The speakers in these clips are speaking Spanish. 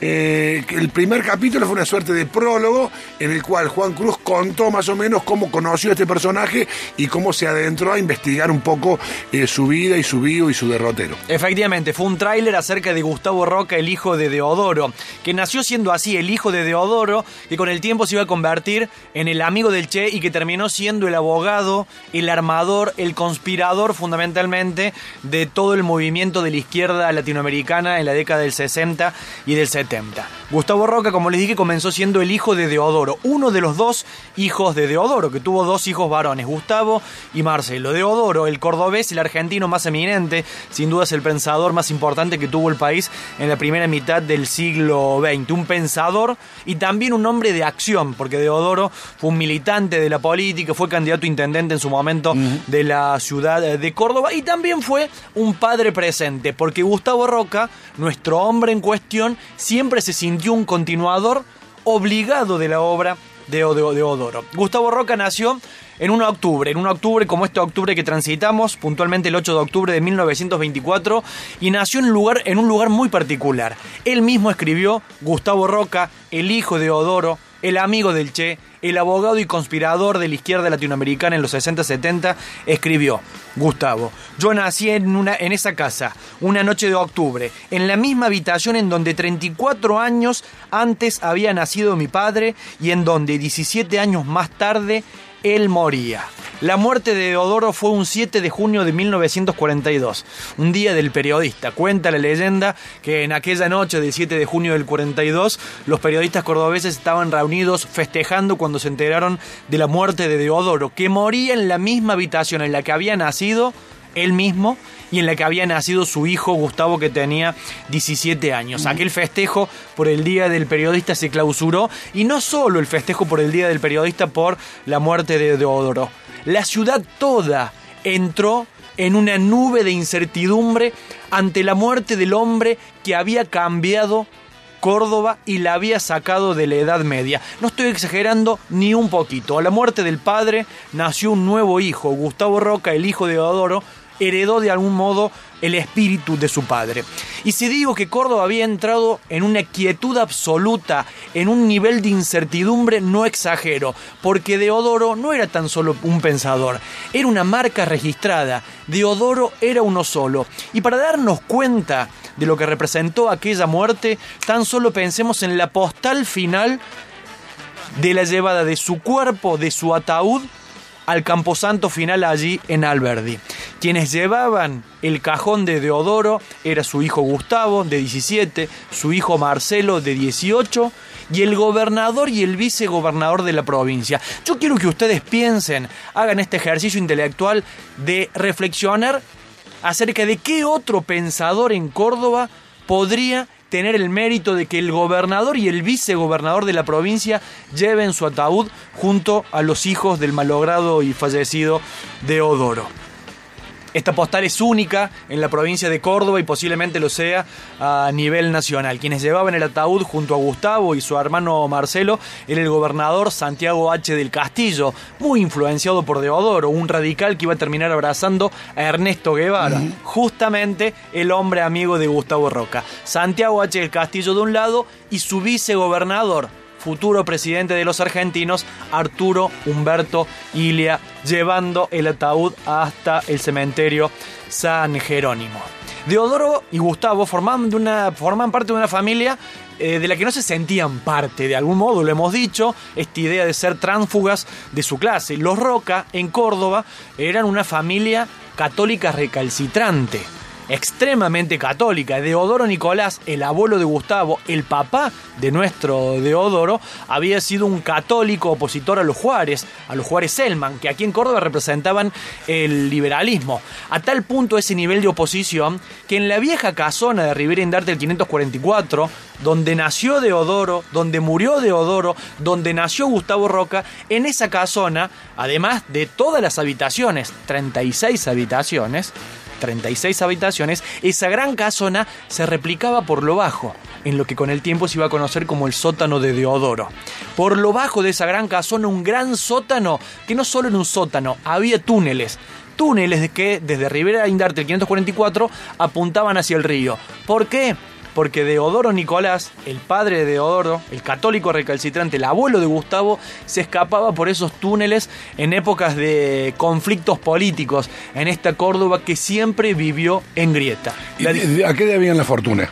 Eh, el primer capítulo fue una suerte de prólogo en el cual Juan Cruz contó más o menos cómo conoció a este personaje y cómo se adentró a investigar un poco eh, su vida y su vivo y su derrotero. Efectivamente, fue un tráiler acerca de Gustavo Roca, el hijo de Deodoro, que nació siendo así el hijo de Deodoro, que con el tiempo se iba a convertir en el amigo del Che y que terminó siendo el abogado, el armador, el conspirador fundamentalmente de todo el movimiento de la izquierda latinoamericana en la década del 60 y del 70. Gustavo Roca, como les dije, comenzó siendo el hijo de Deodoro, uno de los dos hijos de Deodoro, que tuvo dos hijos varones, Gustavo y Marcelo. Deodoro, el cordobés, el argentino más eminente, sin duda es el pensador más importante que tuvo el país en la primera mitad del siglo XX. Un pensador y también un hombre de acción, porque Deodoro fue un militante de la política, fue candidato a intendente en su momento de la ciudad de Córdoba y también fue un padre presente, porque Gustavo Roca, nuestro hombre en cuestión, siempre se sintió un continuador obligado de la obra de, Odoro. Gustavo Roca nació en 1 de octubre, en 1 de octubre como este octubre que transitamos, puntualmente el 8 de octubre de 1924, y nació en lugar, en un lugar muy particular. Él mismo escribió Gustavo Roca, el hijo de Odoro, el amigo del Che, el abogado y conspirador de la izquierda latinoamericana en los 60-70, escribió, Gustavo, yo nací en, una, en esa casa, una noche de octubre, en la misma habitación en donde 34 años antes había nacido mi padre y en donde 17 años más tarde él moría. La muerte de Deodoro fue un 7 de junio de 1942, un día del periodista. Cuenta la leyenda que en aquella noche del 7 de junio del 42, los periodistas cordobeses estaban reunidos festejando cuando se enteraron de la muerte de Deodoro, que moría en la misma habitación en la que había nacido él mismo y en la que había nacido su hijo Gustavo que tenía 17 años. Aquel festejo por el Día del Periodista se clausuró y no solo el festejo por el Día del Periodista por la muerte de Deodoro la ciudad toda entró en una nube de incertidumbre ante la muerte del hombre que había cambiado Córdoba y la había sacado de la Edad Media. No estoy exagerando ni un poquito. A la muerte del padre nació un nuevo hijo, Gustavo Roca, el hijo de Odoro, heredó de algún modo el espíritu de su padre. Y si digo que Córdoba había entrado en una quietud absoluta, en un nivel de incertidumbre, no exagero, porque Deodoro no era tan solo un pensador, era una marca registrada. Deodoro era uno solo. Y para darnos cuenta de lo que representó aquella muerte, tan solo pensemos en la postal final de la llevada de su cuerpo, de su ataúd, al camposanto final allí en Alberdi. Quienes llevaban el cajón de Deodoro era su hijo Gustavo, de 17, su hijo Marcelo, de 18, y el gobernador y el vicegobernador de la provincia. Yo quiero que ustedes piensen, hagan este ejercicio intelectual de reflexionar acerca de qué otro pensador en Córdoba podría tener el mérito de que el gobernador y el vicegobernador de la provincia lleven su ataúd junto a los hijos del malogrado y fallecido Deodoro. Esta postal es única en la provincia de Córdoba y posiblemente lo sea a nivel nacional. Quienes llevaban el ataúd junto a Gustavo y su hermano Marcelo era el gobernador Santiago H. del Castillo, muy influenciado por Deodoro, un radical que iba a terminar abrazando a Ernesto Guevara, justamente el hombre amigo de Gustavo Roca. Santiago H. del Castillo de un lado y su vicegobernador, futuro presidente de los argentinos, Arturo Humberto Ilia, llevando el ataúd hasta el cementerio San Jerónimo. Deodoro y Gustavo forman, una, forman parte de una familia eh, de la que no se sentían parte, de algún modo, lo hemos dicho, esta idea de ser tránsfugas de su clase. Los Roca, en Córdoba, eran una familia católica recalcitrante extremadamente católica. Deodoro Nicolás, el abuelo de Gustavo, el papá de nuestro Deodoro, había sido un católico opositor a los Juárez, a los Juárez Selman, que aquí en Córdoba representaban el liberalismo. A tal punto ese nivel de oposición que en la vieja casona de Rivera Indarte del 544, donde nació Deodoro, donde murió Deodoro, donde nació Gustavo Roca, en esa casona, además de todas las habitaciones, 36 habitaciones, 36 habitaciones, esa gran casona se replicaba por lo bajo, en lo que con el tiempo se iba a conocer como el sótano de Deodoro. Por lo bajo de esa gran casona, un gran sótano, que no solo en un sótano, había túneles, túneles que desde Rivera Indarte, el 544, apuntaban hacia el río. ¿Por qué? Porque Deodoro Nicolás, el padre de Deodoro, el católico recalcitrante, el abuelo de Gustavo, se escapaba por esos túneles en épocas de conflictos políticos en esta Córdoba que siempre vivió en grieta. ¿Y ¿A qué debían la fortuna?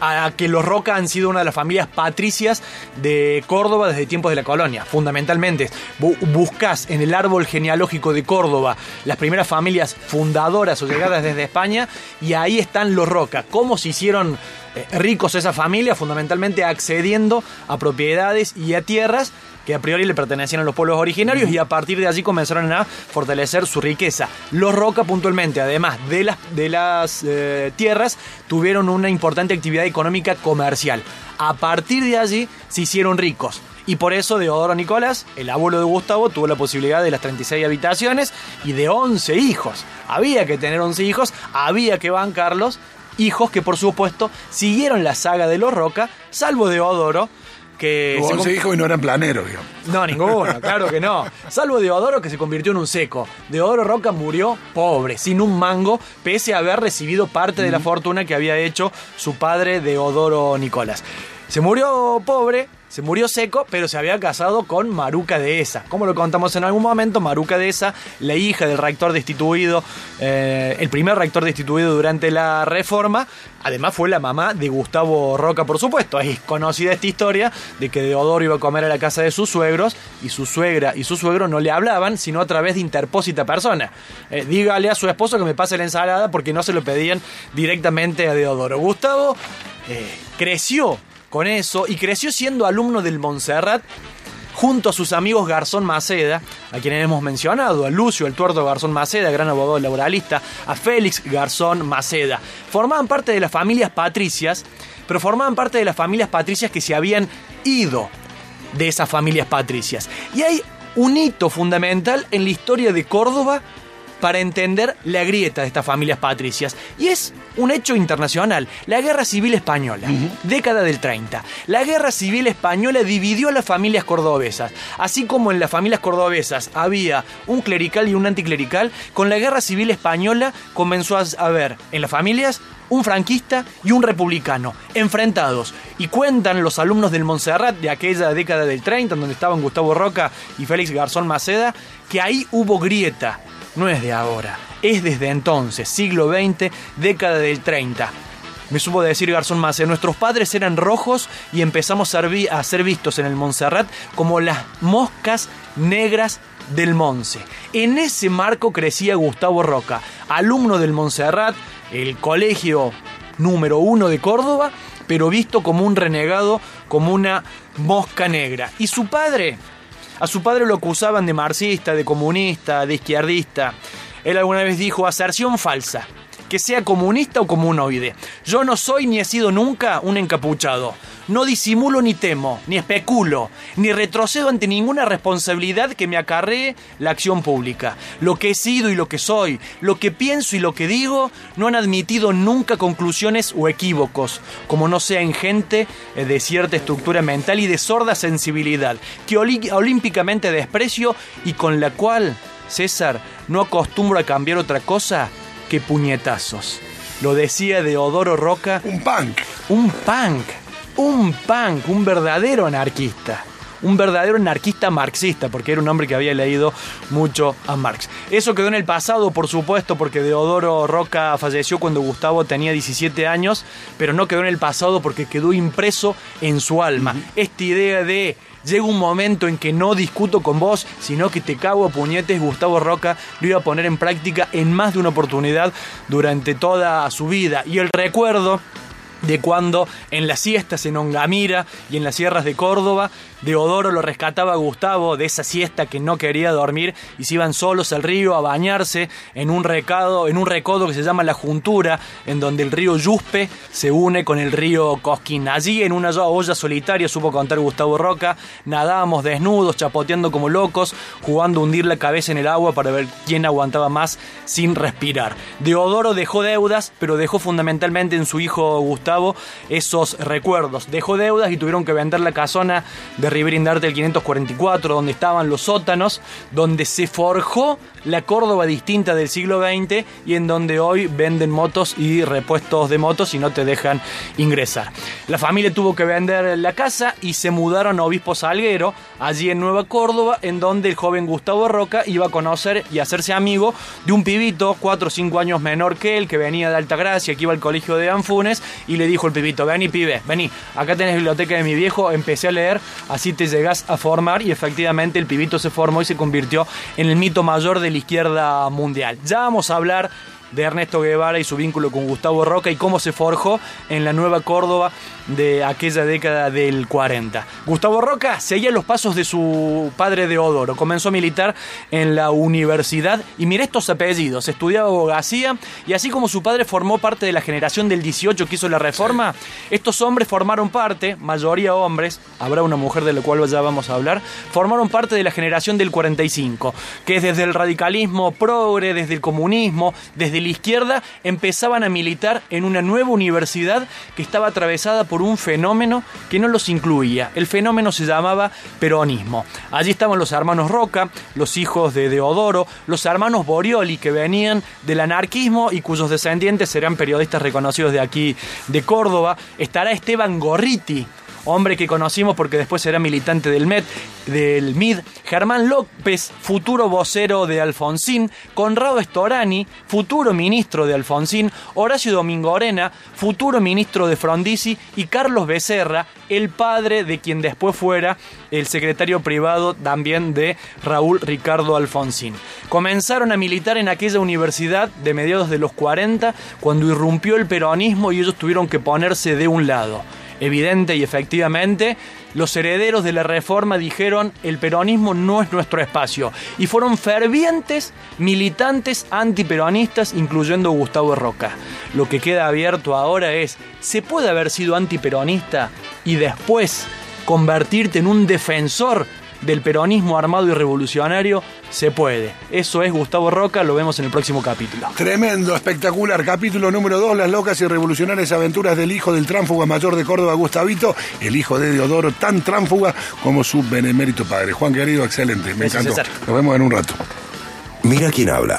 A que los Roca han sido una de las familias patricias de Córdoba desde tiempos de la colonia, fundamentalmente. Buscas en el árbol genealógico de Córdoba las primeras familias fundadoras o llegadas desde España y ahí están los Roca. ¿Cómo se hicieron eh, ricos esa familia? Fundamentalmente accediendo a propiedades y a tierras que a priori le pertenecían a los pueblos originarios y a partir de allí comenzaron a fortalecer su riqueza. Los Roca puntualmente, además de las, de las eh, tierras, tuvieron una importante actividad económica comercial. A partir de allí se hicieron ricos. Y por eso Deodoro Nicolás, el abuelo de Gustavo, tuvo la posibilidad de las 36 habitaciones y de 11 hijos. Había que tener 11 hijos, había que bancarlos. Hijos que por supuesto siguieron la saga de los Roca, salvo Deodoro, que... se hijos y no eran planeros, digamos. No, ninguno, claro que no. Salvo Deodoro que se convirtió en un seco. Deodoro Roca murió pobre, sin un mango, pese a haber recibido parte de la fortuna que había hecho su padre Deodoro Nicolás. Se murió pobre, se murió seco, pero se había casado con Maruca Esa. Como lo contamos en algún momento, Maruca Esa, la hija del rector destituido, eh, el primer rector destituido durante la reforma, además fue la mamá de Gustavo Roca, por supuesto. Es conocida esta historia de que Deodoro iba a comer a la casa de sus suegros y su suegra y su suegro no le hablaban, sino a través de interpósita persona. Eh, dígale a su esposo que me pase la ensalada porque no se lo pedían directamente a Deodoro. Gustavo eh, creció con eso y creció siendo alumno del Montserrat junto a sus amigos Garzón Maceda, a quienes hemos mencionado, a Lucio el tuerto Garzón Maceda, gran abogado laboralista, a Félix Garzón Maceda. Formaban parte de las familias patricias, pero formaban parte de las familias patricias que se habían ido de esas familias patricias. Y hay un hito fundamental en la historia de Córdoba para entender la grieta de estas familias patricias. Y es un hecho internacional. La Guerra Civil Española, década del 30. La Guerra Civil Española dividió a las familias cordobesas. Así como en las familias cordobesas había un clerical y un anticlerical, con la Guerra Civil Española comenzó a haber en las familias un franquista y un republicano, enfrentados. Y cuentan los alumnos del Montserrat de aquella década del 30, donde estaban Gustavo Roca y Félix Garzón Maceda, que ahí hubo grieta no es de ahora, es desde entonces, siglo XX, década del 30. Me supo decir Garzón Mace, nuestros padres eran rojos y empezamos a ser vistos en el Montserrat como las moscas negras del Monse. En ese marco crecía Gustavo Roca, alumno del Montserrat, el colegio número uno de Córdoba, pero visto como un renegado, como una mosca negra. Y su padre, a su padre lo acusaban de marxista, de comunista, de izquierdista. Él alguna vez dijo aserción falsa, que sea comunista o comunoide. Yo no soy ni he sido nunca un encapuchado. No disimulo ni temo, ni especulo, ni retrocedo ante ninguna responsabilidad que me acarree la acción pública. Lo que he sido y lo que soy, lo que pienso y lo que digo, no han admitido nunca conclusiones o equívocos, como no sea en gente eh, de cierta estructura mental y de sorda sensibilidad, que olímpicamente desprecio y con la cual, César, no acostumbro a cambiar otra cosa que puñetazos. Lo decía Deodoro Roca. Un punk. Un punk un punk, un verdadero anarquista. Un verdadero anarquista marxista, porque era un hombre que había leído mucho a Marx. Eso quedó en el pasado, por supuesto, porque Deodoro Roca falleció cuando Gustavo tenía 17 años, pero no quedó en el pasado porque quedó impreso en su alma. Esta idea de llega un momento en que no discuto con vos, sino que te cago a puñetes, Gustavo Roca lo iba a poner en práctica en más de una oportunidad durante toda su vida. Y el recuerdo de cuando en las siestas en Ongamira y en las sierras de Córdoba Deodoro lo rescataba a Gustavo de esa siesta que no quería dormir y se iban solos al río a bañarse en un recado, en un recodo que se llama La Juntura, en donde el río Yuspe se une con el río Cosquín. Allí en una olla solitaria, supo contar Gustavo Roca, nadábamos desnudos, chapoteando como locos, jugando a hundir la cabeza en el agua para ver quién aguantaba más sin respirar. Deodoro dejó deudas, pero dejó fundamentalmente en su hijo Gustavo esos recuerdos. Dejó deudas y tuvieron que vender la casona de Riverindarte el 544, donde estaban los sótanos, donde se forjó la Córdoba distinta del siglo XX y en donde hoy venden motos y repuestos de motos y no te dejan ingresar. La familia tuvo que vender la casa y se mudaron a Obispo Salguero, allí en Nueva Córdoba, en donde el joven Gustavo Roca iba a conocer y hacerse amigo de un pibito, 4 o 5 años menor que él, que venía de Altagracia, que iba al colegio de Anfunes, y le dijo el pibito, vení pibe, vení, acá tenés biblioteca de mi viejo, empecé a leer, así te llegás a formar, y efectivamente el pibito se formó y se convirtió en el mito mayor de la izquierda mundial. Ya vamos a hablar de Ernesto Guevara y su vínculo con Gustavo Roca y cómo se forjó en la Nueva Córdoba de aquella década del 40. Gustavo Roca seguía los pasos de su padre Deodoro. Comenzó a militar en la universidad y mira estos apellidos. Estudiaba abogacía y así como su padre formó parte de la generación del 18 que hizo la reforma, estos hombres formaron parte, mayoría hombres, habrá una mujer de la cual ya vamos a hablar, formaron parte de la generación del 45, que es desde el radicalismo progre, desde el comunismo, desde la izquierda, empezaban a militar en una nueva universidad que estaba atravesada por un fenómeno que no los incluía. El fenómeno se llamaba peronismo. Allí estaban los hermanos Roca, los hijos de Deodoro, los hermanos Borioli que venían del anarquismo y cuyos descendientes serán periodistas reconocidos de aquí de Córdoba. Estará Esteban Gorriti, hombre que conocimos porque después será militante del MED, del MID, Germán López, futuro vocero de Alfonsín, Conrado Estorani, futuro ministro de Alfonsín, Horacio Domingo Arena, futuro ministro de Frondizi y Carlos Becerra, el padre de quien después fuera el secretario privado también de Raúl Ricardo Alfonsín. Comenzaron a militar en aquella universidad de mediados de los 40 cuando irrumpió el peronismo y ellos tuvieron que ponerse de un lado evidente y efectivamente, los herederos de la reforma dijeron el peronismo no es nuestro espacio y fueron fervientes militantes antiperonistas, incluyendo Gustavo Roca. Lo que queda abierto ahora es, ¿se puede haber sido antiperonista y después convertirte en un defensor del peronismo armado y revolucionario se puede. Eso es Gustavo Roca, lo vemos en el próximo capítulo. Tremendo, espectacular. Capítulo número 2, las locas y revolucionarias aventuras del hijo del tránfuga mayor de Córdoba, Gustavito, el hijo de Deodoro, tan tránfuga como su benemérito padre. Juan querido, excelente, me encantó. Nos vemos en un rato. Mira quién habla.